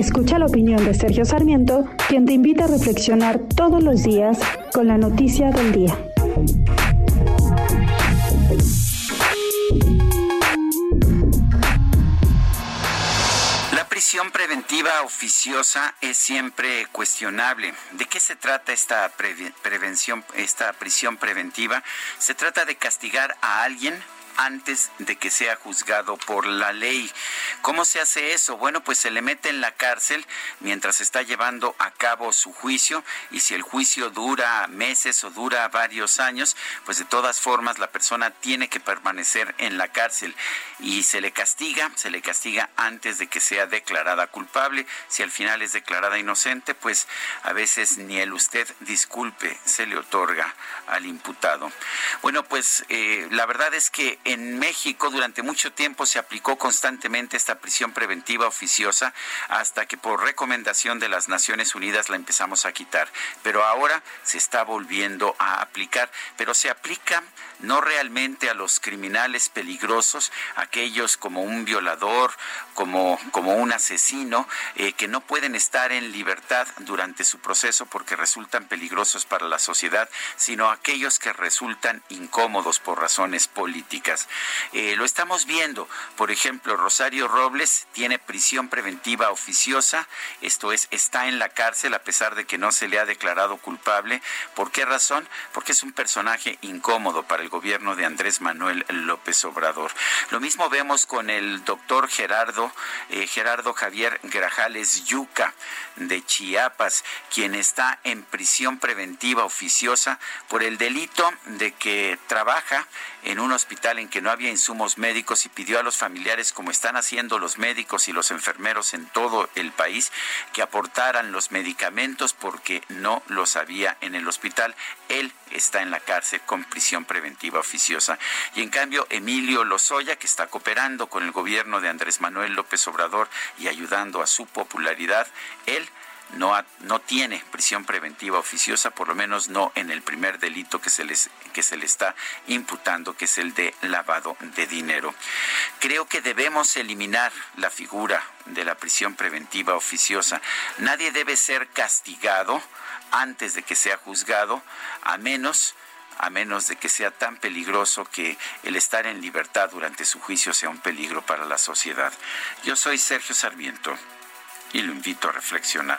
Escucha la opinión de Sergio Sarmiento, quien te invita a reflexionar todos los días con la noticia del día. La prisión preventiva oficiosa es siempre cuestionable. ¿De qué se trata esta prevención, esta prisión preventiva? Se trata de castigar a alguien antes de que sea juzgado por la ley. ¿Cómo se hace eso? Bueno, pues se le mete en la cárcel mientras está llevando a cabo su juicio y si el juicio dura meses o dura varios años, pues de todas formas la persona tiene que permanecer en la cárcel y se le castiga, se le castiga antes de que sea declarada culpable. Si al final es declarada inocente, pues a veces ni el usted disculpe se le otorga al imputado. Bueno, pues eh, la verdad es que en México durante mucho tiempo se aplicó constantemente esta prisión preventiva oficiosa hasta que por recomendación de las Naciones Unidas la empezamos a quitar. Pero ahora se está volviendo a aplicar, pero se aplica no realmente a los criminales peligrosos, aquellos como un violador, como, como un asesino, eh, que no pueden estar en libertad durante su proceso porque resultan peligrosos para la sociedad, sino aquellos que resultan incómodos por razones políticas. Eh, lo estamos viendo, por ejemplo, Rosario Robles tiene prisión preventiva oficiosa, esto es, está en la cárcel a pesar de que no se le ha declarado culpable. ¿Por qué razón? Porque es un personaje incómodo para el gobierno de Andrés Manuel López Obrador. Lo mismo vemos con el doctor Gerardo, eh, Gerardo Javier Grajales Yuca de Chiapas, quien está en prisión preventiva oficiosa por el delito de que trabaja en un hospital en que no había insumos médicos y pidió a los familiares, como están haciendo los médicos y los enfermeros en todo el país, que aportaran los medicamentos porque no los había en el hospital. Él está en la cárcel con prisión preventiva oficiosa. Y en cambio, Emilio Lozoya, que está cooperando con el gobierno de Andrés Manuel López Obrador y ayudando a su popularidad, él no, no tiene prisión preventiva oficiosa, por lo menos no en el primer delito que se, les, que se le está imputando, que es el de lavado de dinero. Creo que debemos eliminar la figura de la prisión preventiva oficiosa. Nadie debe ser castigado antes de que sea juzgado, a menos a menos de que sea tan peligroso que el estar en libertad durante su juicio sea un peligro para la sociedad. Yo soy Sergio Sarmiento y lo invito a reflexionar.